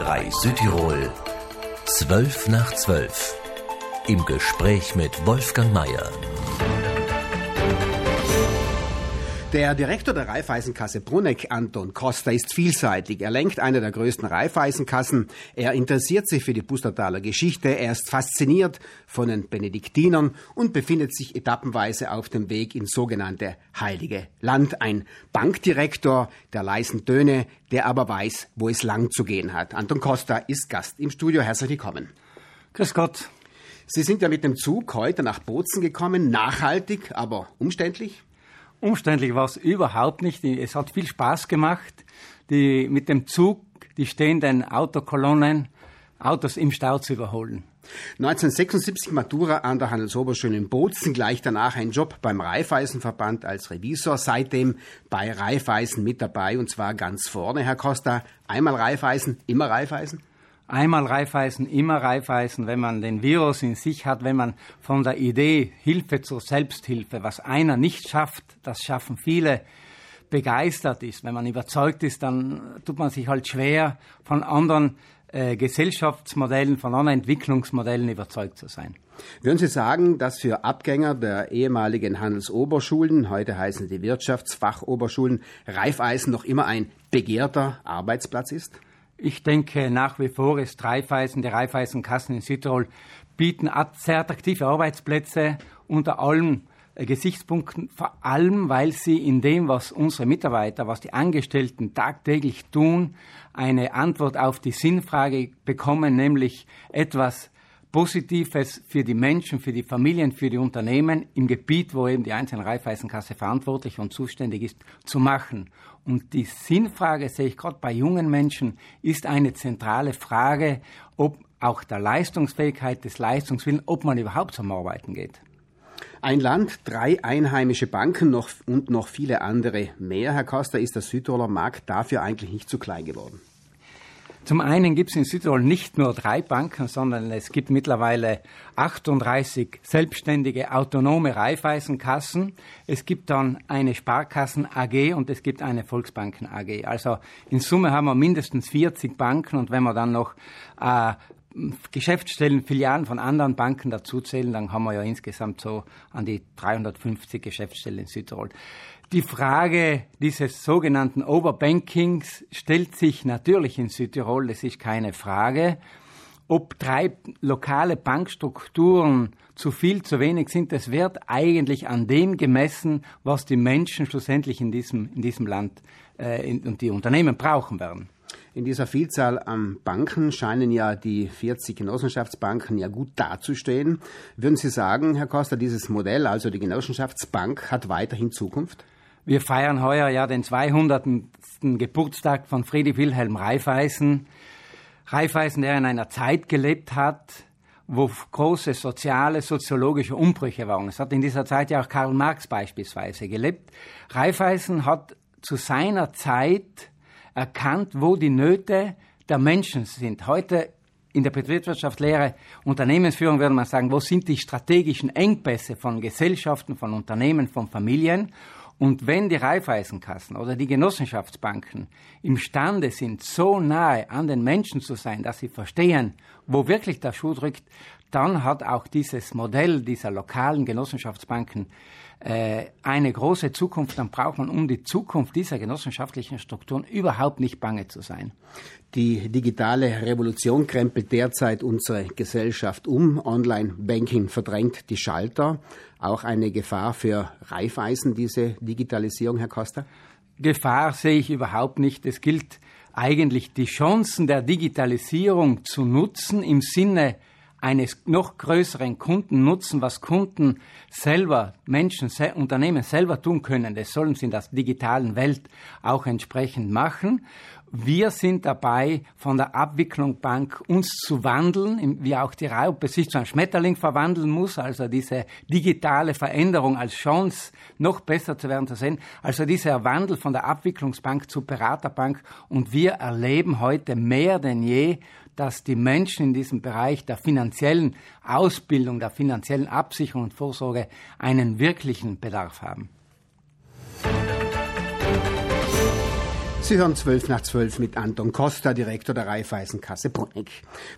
Rei Südtirol 12 nach 12 im Gespräch mit Wolfgang Mayer. Der Direktor der Raiffeisenkasse Bruneck, Anton Costa, ist vielseitig. Er lenkt eine der größten Raiffeisenkassen. Er interessiert sich für die Pustertaler Geschichte. Er ist fasziniert von den Benediktinern und befindet sich etappenweise auf dem Weg ins sogenannte Heilige Land. Ein Bankdirektor der leisen Töne, der aber weiß, wo es lang zu gehen hat. Anton Costa ist Gast im Studio. Herzlich willkommen. Grüß Gott. Sie sind ja mit dem Zug heute nach Bozen gekommen. Nachhaltig, aber umständlich? Umständlich war es überhaupt nicht. Es hat viel Spaß gemacht, die, mit dem Zug die stehenden Autokolonnen, Autos im Stau zu überholen. 1976 Matura an der Handelsoberschule in Bozen, gleich danach ein Job beim Raiffeisenverband als Revisor, seitdem bei Raiffeisen mit dabei und zwar ganz vorne, Herr Costa. Einmal Raiffeisen, immer Raiffeisen? Einmal Reifeisen, immer Reifeisen, wenn man den Virus in sich hat, wenn man von der Idee Hilfe zur Selbsthilfe, was einer nicht schafft, das schaffen viele, begeistert ist. Wenn man überzeugt ist, dann tut man sich halt schwer, von anderen äh, Gesellschaftsmodellen, von anderen Entwicklungsmodellen überzeugt zu sein. Würden Sie sagen, dass für Abgänger der ehemaligen Handelsoberschulen, heute heißen die Wirtschaftsfachoberschulen, Reifeisen noch immer ein begehrter Arbeitsplatz ist? Ich denke nach wie vor ist Raiffeisen, die Raiffeisenkassen in Südtirol bieten sehr attraktive Arbeitsplätze unter allen äh, Gesichtspunkten, vor allem weil sie in dem, was unsere Mitarbeiter, was die Angestellten tagtäglich tun, eine Antwort auf die Sinnfrage bekommen, nämlich etwas Positives für die Menschen, für die Familien, für die Unternehmen im Gebiet, wo eben die einzelne Raiffeisenkasse verantwortlich und zuständig ist, zu machen. Und die Sinnfrage sehe ich gerade bei jungen Menschen ist eine zentrale Frage, ob auch der Leistungsfähigkeit des Leistungswillens, ob man überhaupt zum Arbeiten geht. Ein Land, drei einheimische Banken noch, und noch viele andere mehr. Herr Costa, ist der Südtiroler Markt dafür eigentlich nicht zu klein geworden? Zum einen gibt es in Südtirol nicht nur drei Banken, sondern es gibt mittlerweile 38 selbstständige autonome Raiffeisenkassen. Es gibt dann eine Sparkassen AG und es gibt eine Volksbanken AG. Also in Summe haben wir mindestens 40 Banken und wenn wir dann noch äh, Geschäftsstellen, Filialen von anderen Banken dazuzählen, dann haben wir ja insgesamt so an die 350 Geschäftsstellen in Südtirol. Die Frage dieses sogenannten Overbankings stellt sich natürlich in Südtirol, das ist keine Frage. Ob drei lokale Bankstrukturen zu viel, zu wenig sind, das wird eigentlich an dem gemessen, was die Menschen schlussendlich in diesem, in diesem Land äh, in, und die Unternehmen brauchen werden. In dieser Vielzahl an Banken scheinen ja die 40 Genossenschaftsbanken ja gut dazustehen. Würden Sie sagen, Herr Costa, dieses Modell, also die Genossenschaftsbank, hat weiterhin Zukunft? Wir feiern heuer ja den 200. Geburtstag von Friedrich Wilhelm Raiffeisen. Raiffeisen, der in einer Zeit gelebt hat, wo große soziale, soziologische Umbrüche waren. Es hat in dieser Zeit ja auch Karl Marx beispielsweise gelebt. Raiffeisen hat zu seiner Zeit erkannt, wo die Nöte der Menschen sind. Heute in der Betriebswirtschaftslehre, Unternehmensführung würde man sagen, wo sind die strategischen Engpässe von Gesellschaften, von Unternehmen, von Familien? Und wenn die Raiffeisenkassen oder die Genossenschaftsbanken imstande sind, so nahe an den Menschen zu sein, dass sie verstehen, wo wirklich der Schuh drückt, dann hat auch dieses Modell dieser lokalen Genossenschaftsbanken äh, eine große Zukunft. Dann braucht man um die Zukunft dieser genossenschaftlichen Strukturen überhaupt nicht bange zu sein. Die digitale Revolution krempelt derzeit unsere Gesellschaft um. Online-Banking verdrängt die Schalter. Auch eine Gefahr für Reifeisen, diese Digitalisierung, Herr Costa? Gefahr sehe ich überhaupt nicht. Es gilt eigentlich die Chancen der Digitalisierung zu nutzen im Sinne eines noch größeren Kundennutzen, was Kunden selber, Menschen, Unternehmen selber tun können. Das sollen sie in der digitalen Welt auch entsprechend machen. Wir sind dabei, von der Abwicklung Bank uns zu wandeln, wie auch die Raupe sich zu einem Schmetterling verwandeln muss, also diese digitale Veränderung als Chance, noch besser zu werden zu sehen. Also dieser Wandel von der Abwicklungsbank zur Beraterbank. Und wir erleben heute mehr denn je, dass die Menschen in diesem Bereich der finanziellen Ausbildung, der finanziellen Absicherung und Vorsorge einen wirklichen Bedarf haben. Sie hören 12 nach 12 mit Anton Costa, Direktor der Raiffeisenkasse Bruneck.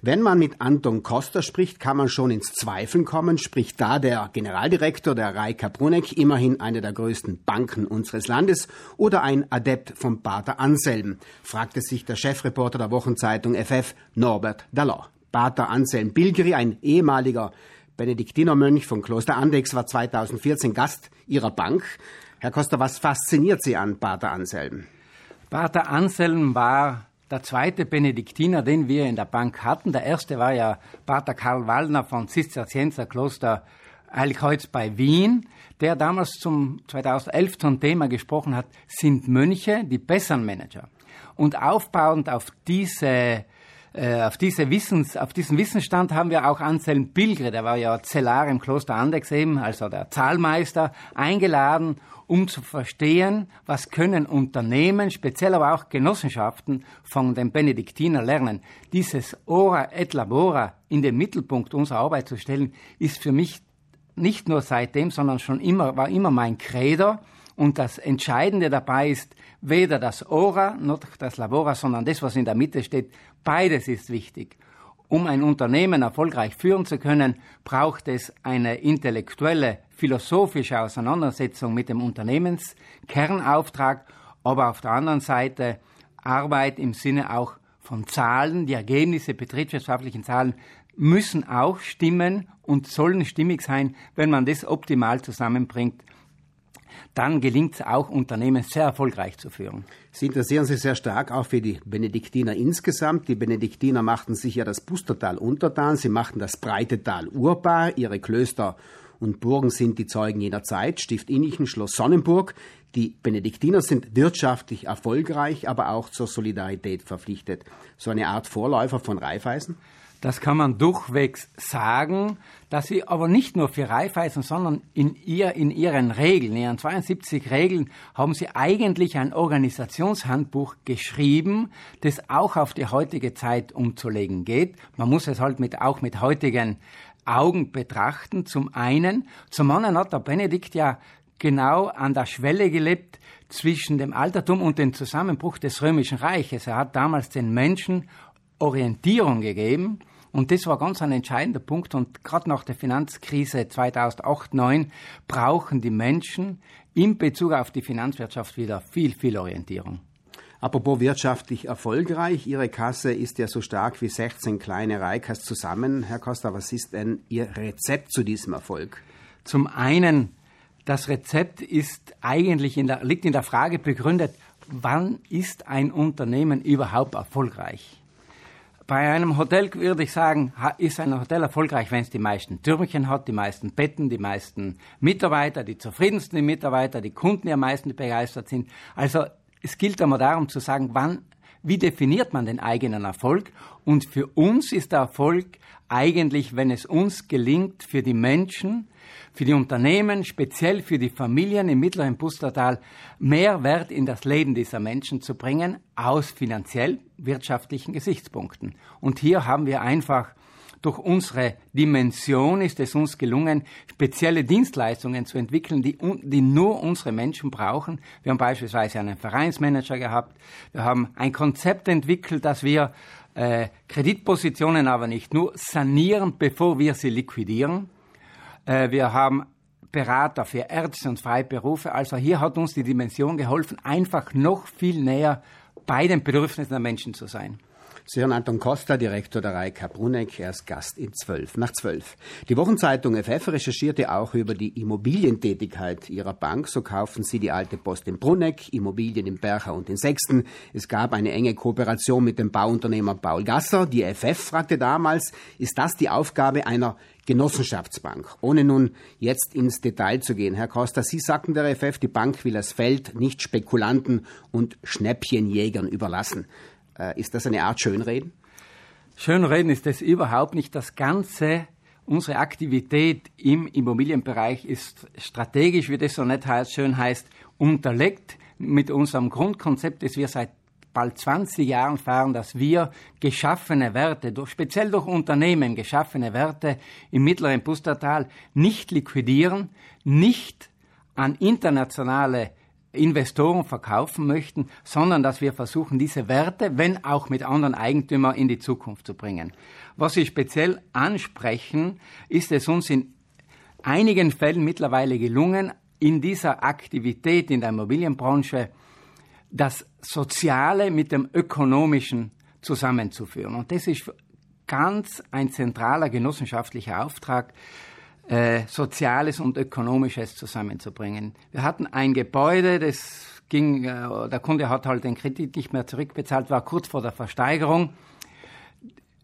Wenn man mit Anton Costa spricht, kann man schon ins Zweifeln kommen. Spricht da der Generaldirektor der Reika Bruneck, immerhin eine der größten Banken unseres Landes, oder ein Adept vom Pater Anselm? fragte sich der Chefreporter der Wochenzeitung FF, Norbert Dallor. Pater Anselm Bilgeri, ein ehemaliger Benediktinermönch von Kloster Andex, war 2014 Gast Ihrer Bank. Herr Costa, was fasziniert Sie an Pater Anselm? Pater Anselm war der zweite Benediktiner, den wir in der Bank hatten. Der erste war ja Pater Karl Wallner von Zisterzienserkloster Heiligkreuz bei Wien, der damals zum 2011 zum Thema gesprochen hat, sind Mönche die besseren Manager. Und aufbauend auf diese auf, diese Wissens, auf diesen Wissensstand haben wir auch Anselm Pilgre, der war ja Zellar im Kloster Andex eben, also der Zahlmeister, eingeladen, um zu verstehen, was können Unternehmen, speziell aber auch Genossenschaften von den Benediktiner lernen. Dieses Ora et Labora in den Mittelpunkt unserer Arbeit zu stellen, ist für mich nicht nur seitdem, sondern schon immer, war immer mein Credo. Und das Entscheidende dabei ist weder das Ora noch das Labora, sondern das, was in der Mitte steht. Beides ist wichtig. Um ein Unternehmen erfolgreich führen zu können, braucht es eine intellektuelle philosophische Auseinandersetzung mit dem Unternehmenskernauftrag, aber auf der anderen Seite Arbeit im Sinne auch von Zahlen. Die Ergebnisse betriebswirtschaftlichen Zahlen müssen auch stimmen und sollen stimmig sein, wenn man das optimal zusammenbringt dann gelingt es auch, Unternehmen sehr erfolgreich zu führen. Sie interessieren sich sehr stark auch für die Benediktiner insgesamt. Die Benediktiner machten sich ja das Pustertal untertan, sie machten das breite Tal urbar, ihre Klöster und Burgen sind die Zeugen jener Zeit, Stift Innichen, Schloss Sonnenburg. Die Benediktiner sind wirtschaftlich erfolgreich, aber auch zur Solidarität verpflichtet. So eine Art Vorläufer von Raiffeisen? Das kann man durchwegs sagen, dass sie aber nicht nur für Raiffeisen, sondern in, ihr, in ihren Regeln, in ihren 72 Regeln, haben sie eigentlich ein Organisationshandbuch geschrieben, das auch auf die heutige Zeit umzulegen geht. Man muss es halt mit, auch mit heutigen Augen betrachten. Zum einen, zum anderen hat der Benedikt ja genau an der Schwelle gelebt zwischen dem Altertum und dem Zusammenbruch des Römischen Reiches. Er hat damals den Menschen Orientierung gegeben. Und das war ganz ein entscheidender Punkt. Und gerade nach der Finanzkrise 2008-2009 brauchen die Menschen in Bezug auf die Finanzwirtschaft wieder viel, viel Orientierung. Apropos wirtschaftlich erfolgreich, Ihre Kasse ist ja so stark wie 16 kleine Reikas zusammen. Herr Costa, was ist denn Ihr Rezept zu diesem Erfolg? Zum einen, das Rezept ist eigentlich in der, liegt in der Frage begründet, wann ist ein Unternehmen überhaupt erfolgreich? Bei einem Hotel würde ich sagen, ist ein Hotel erfolgreich, wenn es die meisten Türmchen hat, die meisten Betten, die meisten Mitarbeiter, die zufriedensten Mitarbeiter, die Kunden, die am meisten begeistert sind. Also es gilt einmal darum zu sagen, wann, wie definiert man den eigenen Erfolg? Und für uns ist der Erfolg eigentlich, wenn es uns gelingt, für die Menschen, für die Unternehmen, speziell für die Familien im mittleren Pustertal, mehr Wert in das Leben dieser Menschen zu bringen, aus finanziell wirtschaftlichen Gesichtspunkten. Und hier haben wir einfach durch unsere Dimension ist es uns gelungen, spezielle Dienstleistungen zu entwickeln, die, die nur unsere Menschen brauchen. Wir haben beispielsweise einen Vereinsmanager gehabt. Wir haben ein Konzept entwickelt, dass wir äh, Kreditpositionen aber nicht nur sanieren, bevor wir sie liquidieren. Äh, wir haben Berater für Ärzte und Freiberufe. Also hier hat uns die Dimension geholfen, einfach noch viel näher bei den Bedürfnissen der Menschen zu sein. Sie hören Anton Costa, Direktor der Reika Bruneck. Er ist Gast in 12 nach 12. Die Wochenzeitung FF recherchierte auch über die Immobilientätigkeit ihrer Bank. So kaufen sie die alte Post in Bruneck, Immobilien in Bercher und in Sechsten. Es gab eine enge Kooperation mit dem Bauunternehmer Paul Gasser. Die FF fragte damals, ist das die Aufgabe einer Genossenschaftsbank. Ohne nun jetzt ins Detail zu gehen, Herr Costa, Sie sagten der FF, die Bank will das Feld nicht Spekulanten und Schnäppchenjägern überlassen. Äh, ist das eine Art Schönreden? Schönreden ist es überhaupt nicht. Das Ganze, unsere Aktivität im Immobilienbereich ist strategisch, wie das so nicht heißt, schön heißt, unterlegt mit unserem Grundkonzept, das wir seit bald 20 Jahren fahren, dass wir geschaffene Werte, durch, speziell durch Unternehmen geschaffene Werte im mittleren Pustertal nicht liquidieren, nicht an internationale Investoren verkaufen möchten, sondern dass wir versuchen, diese Werte, wenn auch mit anderen Eigentümern, in die Zukunft zu bringen. Was Sie speziell ansprechen, ist es uns in einigen Fällen mittlerweile gelungen, in dieser Aktivität in der Immobilienbranche das Soziale mit dem Ökonomischen zusammenzuführen. Und das ist ganz ein zentraler genossenschaftlicher Auftrag, äh, Soziales und Ökonomisches zusammenzubringen. Wir hatten ein Gebäude, das ging, äh, der Kunde hat halt den Kredit nicht mehr zurückbezahlt, war kurz vor der Versteigerung.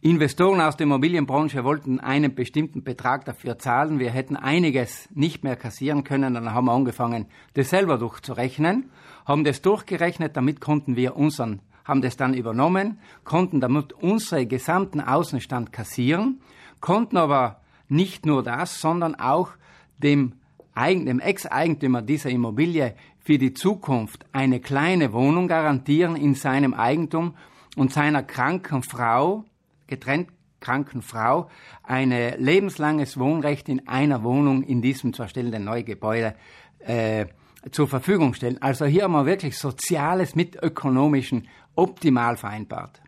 Investoren aus der Immobilienbranche wollten einen bestimmten Betrag dafür zahlen. Wir hätten einiges nicht mehr kassieren können. Dann haben wir angefangen, das selber durchzurechnen, haben das durchgerechnet. Damit konnten wir unseren, haben das dann übernommen, konnten damit unsere gesamten Außenstand kassieren, konnten aber nicht nur das, sondern auch dem, Ex-Eigentümer dieser Immobilie für die Zukunft eine kleine Wohnung garantieren in seinem Eigentum und seiner kranken Frau, getrennt kranken Frau, ein lebenslanges Wohnrecht in einer Wohnung in diesem zu erstellenden Neugebäude äh, zur Verfügung stellen. Also hier haben wir wirklich Soziales mit Ökonomischen optimal vereinbart.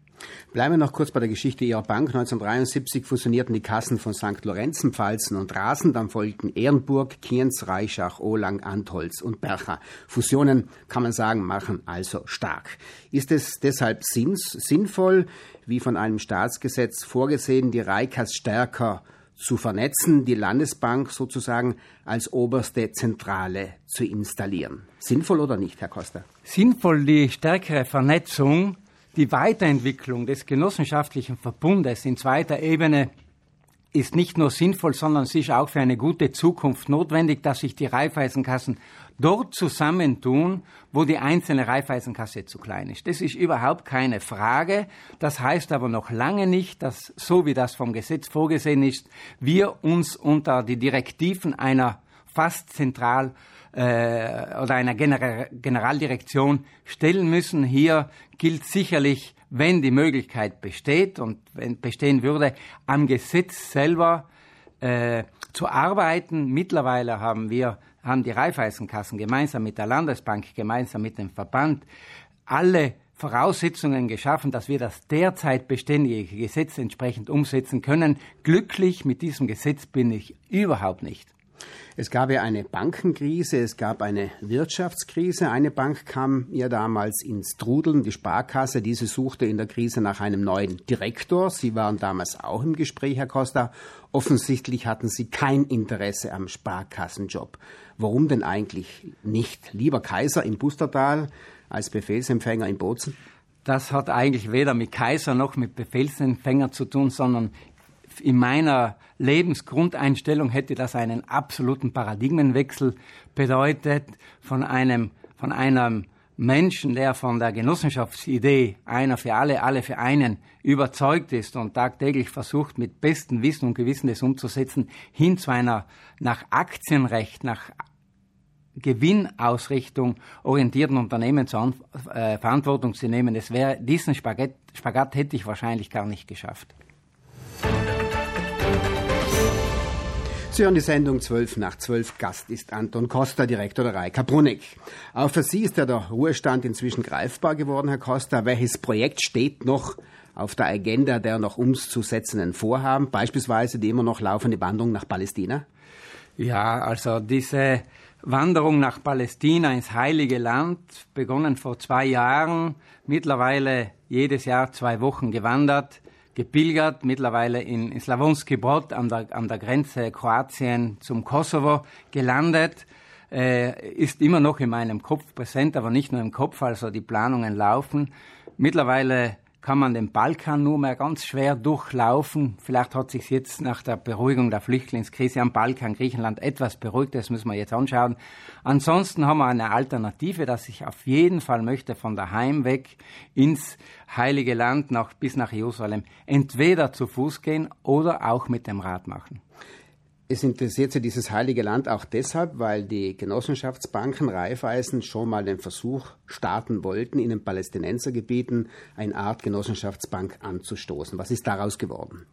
Bleiben wir noch kurz bei der Geschichte Ihrer Bank. 1973 fusionierten die Kassen von St. Lorenzen, Pfalzen und Rasen. Dann folgten Ehrenburg, Kienz, Reichach, Olang, Antholz und Bercher. Fusionen, kann man sagen, machen also stark. Ist es deshalb sinnvoll, wie von einem Staatsgesetz vorgesehen, die Reikas stärker zu vernetzen, die Landesbank sozusagen als oberste Zentrale zu installieren. Sinnvoll oder nicht, Herr Costa? Sinnvoll die stärkere Vernetzung die Weiterentwicklung des genossenschaftlichen Verbundes in zweiter Ebene ist nicht nur sinnvoll, sondern es ist auch für eine gute Zukunft notwendig, dass sich die Raiffeisenkassen dort zusammentun, wo die einzelne Raiffeisenkasse zu klein ist. Das ist überhaupt keine Frage. Das heißt aber noch lange nicht, dass, so wie das vom Gesetz vorgesehen ist, wir uns unter die Direktiven einer fast zentral äh, oder einer Gener Generaldirektion stellen müssen. Hier gilt sicherlich, wenn die Möglichkeit besteht und wenn bestehen würde, am Gesetz selber äh, zu arbeiten. Mittlerweile haben wir, haben die Raiffeisenkassen gemeinsam mit der Landesbank, gemeinsam mit dem Verband alle Voraussetzungen geschaffen, dass wir das derzeit beständige Gesetz entsprechend umsetzen können. Glücklich mit diesem Gesetz bin ich überhaupt nicht. Es gab ja eine Bankenkrise, es gab eine Wirtschaftskrise. Eine Bank kam ja damals ins Trudeln, die Sparkasse. Diese suchte in der Krise nach einem neuen Direktor. Sie waren damals auch im Gespräch, Herr Costa. Offensichtlich hatten Sie kein Interesse am Sparkassenjob. Warum denn eigentlich nicht? Lieber Kaiser im Bustertal als Befehlsempfänger in Bozen? Das hat eigentlich weder mit Kaiser noch mit Befehlsempfänger zu tun, sondern in meiner Lebensgrundeinstellung hätte das einen absoluten Paradigmenwechsel bedeutet von einem, von einem Menschen, der von der Genossenschaftsidee einer für alle, alle für einen überzeugt ist und tagtäglich versucht, mit bestem Wissen und Gewissen das umzusetzen, hin zu einer nach Aktienrecht, nach Gewinnausrichtung orientierten Unternehmen zur äh, Verantwortung zu nehmen. Das wäre, diesen Spagat, Spagat hätte ich wahrscheinlich gar nicht geschafft. Sie hören die Sendung 12 nach 12. Gast ist Anton Costa, Direktor der Reika Brunig. Auch für Sie ist ja der Ruhestand inzwischen greifbar geworden, Herr Costa. Welches Projekt steht noch auf der Agenda der noch umzusetzenden Vorhaben? Beispielsweise die immer noch laufende Wanderung nach Palästina? Ja, also diese Wanderung nach Palästina ins Heilige Land, begonnen vor zwei Jahren, mittlerweile jedes Jahr zwei Wochen gewandert gepilgert, mittlerweile in, Slavonski Brod an der, an der Grenze Kroatien zum Kosovo gelandet. Äh, ist immer noch in meinem Kopf präsent, aber nicht nur im Kopf, also die Planungen laufen. Mittlerweile kann man den Balkan nur mehr ganz schwer durchlaufen. Vielleicht hat sich jetzt nach der Beruhigung der Flüchtlingskrise am Balkan, Griechenland etwas beruhigt. Das müssen wir jetzt anschauen. Ansonsten haben wir eine Alternative, dass ich auf jeden Fall möchte von daheim weg ins Heilige Land nach, bis nach Jerusalem entweder zu Fuß gehen oder auch mit dem Rad machen. Es interessiert Sie dieses heilige Land auch deshalb, weil die Genossenschaftsbanken Raiffeisen schon mal den Versuch starten wollten, in den Palästinensergebieten eine Art Genossenschaftsbank anzustoßen. Was ist daraus geworden?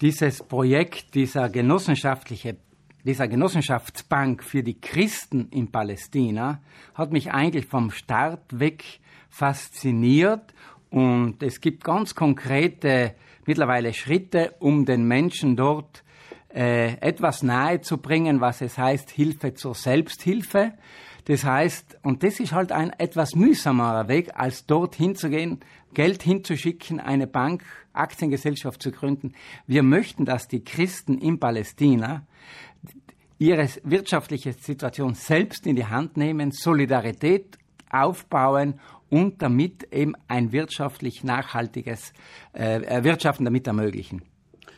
Dieses Projekt, dieser genossenschaftliche dieser Genossenschaftsbank für die Christen in Palästina hat mich eigentlich vom Start weg fasziniert und es gibt ganz konkrete mittlerweile Schritte, um den Menschen dort äh, etwas nahe zu bringen, was es heißt Hilfe zur Selbsthilfe. Das heißt, und das ist halt ein etwas mühsamer Weg, als dort hinzugehen, Geld hinzuschicken, eine Bank, Aktiengesellschaft zu gründen. Wir möchten, dass die Christen in Palästina ihre wirtschaftliche Situation selbst in die Hand nehmen, Solidarität aufbauen und damit eben ein wirtschaftlich nachhaltiges äh, Wirtschaften damit ermöglichen.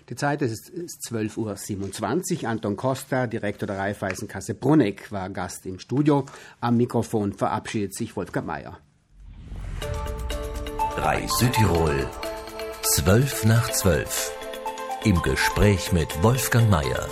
Die Zeit ist 12.27 Uhr. Anton Costa, Direktor der Raiffeisenkasse Bruneck, war Gast im Studio. Am Mikrofon verabschiedet sich Wolfgang Mayer. 3 Südtirol, 12 nach 12. Im Gespräch mit Wolfgang Mayer.